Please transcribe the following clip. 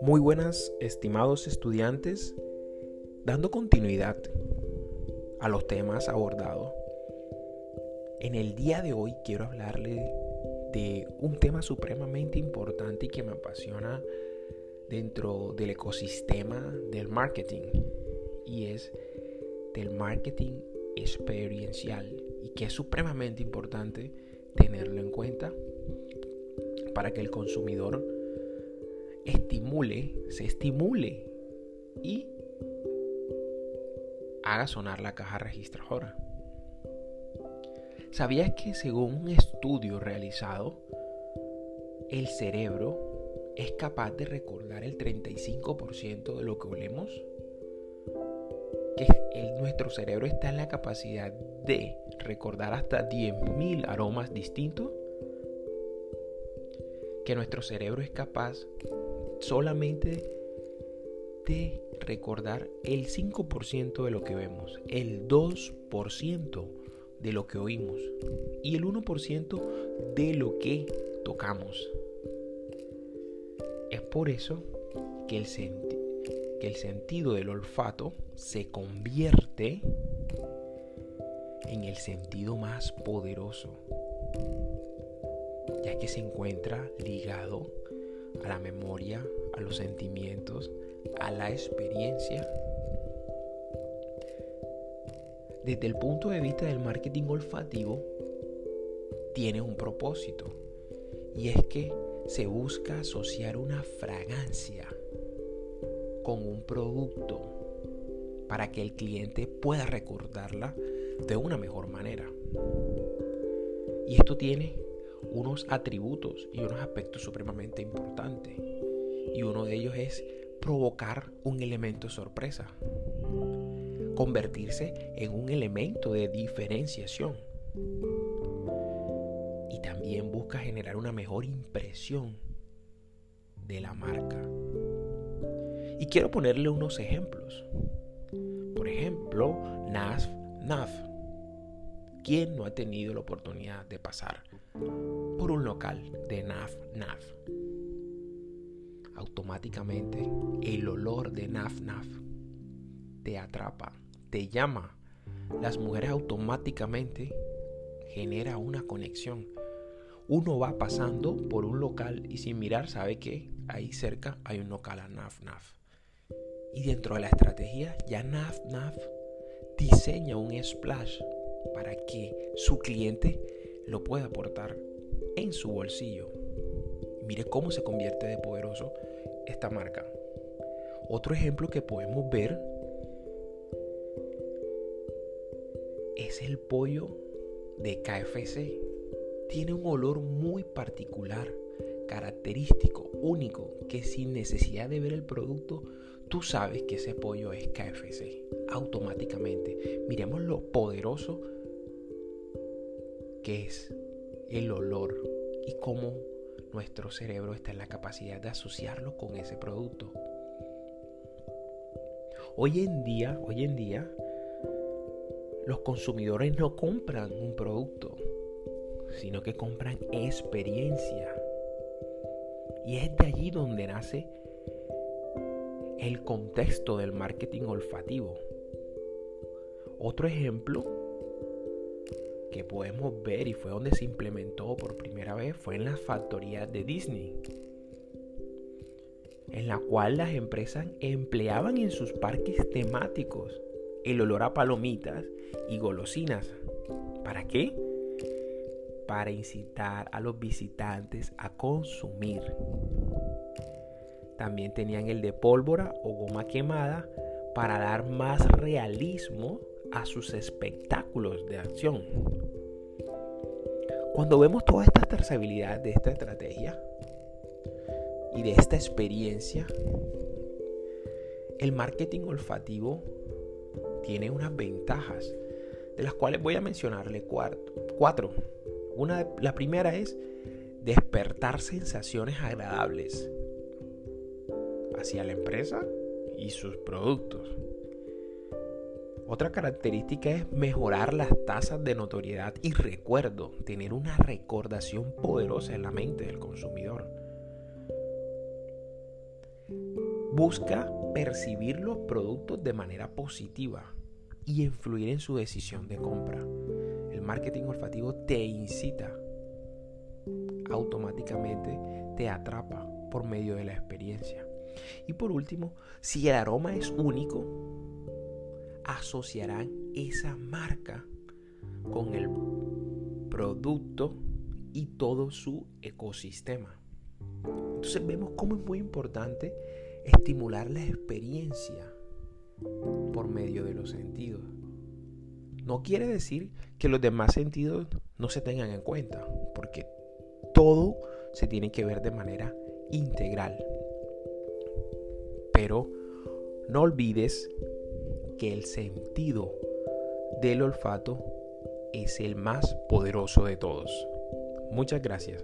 Muy buenas, estimados estudiantes, dando continuidad a los temas abordados. En el día de hoy quiero hablarle de un tema supremamente importante y que me apasiona dentro del ecosistema del marketing y es del marketing experiencial y que es supremamente importante tenerlo en cuenta para que el consumidor estimule, se estimule y haga sonar la caja registradora. ¿Sabías que según un estudio realizado, el cerebro es capaz de recordar el 35% de lo que olemos? Que nuestro cerebro está en la capacidad de recordar hasta 10.000 aromas distintos. Que nuestro cerebro es capaz solamente de recordar el 5% de lo que vemos, el 2% de lo que oímos y el 1% de lo que tocamos. Es por eso que el, el sentido del olfato se convierte en el sentido más poderoso, ya que se encuentra ligado a la memoria, a los sentimientos, a la experiencia. Desde el punto de vista del marketing olfativo, tiene un propósito y es que se busca asociar una fragancia con un producto para que el cliente pueda recordarla de una mejor manera. Y esto tiene unos atributos y unos aspectos supremamente importantes. Y uno de ellos es provocar un elemento sorpresa. Convertirse en un elemento de diferenciación. Y también busca generar una mejor impresión de la marca. Y quiero ponerle unos ejemplos. Por ejemplo, NAF, NAF. ¿Quién no ha tenido la oportunidad de pasar por un local de NAF NAF. Automáticamente el olor de NAF NAF te atrapa, te llama. Las mujeres automáticamente genera una conexión. Uno va pasando por un local y sin mirar sabe que ahí cerca hay un local a NAF NAF. Y dentro de la estrategia ya NAF NAF diseña un splash para que su cliente lo puede aportar en su bolsillo. Mire cómo se convierte de poderoso esta marca. Otro ejemplo que podemos ver es el pollo de KFC. Tiene un olor muy particular, característico, único, que sin necesidad de ver el producto, tú sabes que ese pollo es KFC. Automáticamente. Miremos lo poderoso que es el olor y cómo nuestro cerebro está en la capacidad de asociarlo con ese producto. Hoy en día, hoy en día, los consumidores no compran un producto, sino que compran experiencia. Y es de allí donde nace el contexto del marketing olfativo. Otro ejemplo que podemos ver y fue donde se implementó por primera vez fue en las factorías de Disney, en la cual las empresas empleaban en sus parques temáticos el olor a palomitas y golosinas. ¿Para qué? Para incitar a los visitantes a consumir. También tenían el de pólvora o goma quemada para dar más realismo a sus espectáculos de acción. Cuando vemos toda esta trazabilidad de esta estrategia y de esta experiencia, el marketing olfativo tiene unas ventajas, de las cuales voy a mencionarle cuatro. Una, la primera es despertar sensaciones agradables hacia la empresa y sus productos. Otra característica es mejorar las tasas de notoriedad y recuerdo, tener una recordación poderosa en la mente del consumidor. Busca percibir los productos de manera positiva y influir en su decisión de compra. El marketing olfativo te incita, automáticamente te atrapa por medio de la experiencia. Y por último, si el aroma es único, asociarán esa marca con el producto y todo su ecosistema. Entonces vemos cómo es muy importante estimular la experiencia por medio de los sentidos. No quiere decir que los demás sentidos no se tengan en cuenta, porque todo se tiene que ver de manera integral. Pero no olvides que el sentido del olfato es el más poderoso de todos. Muchas gracias.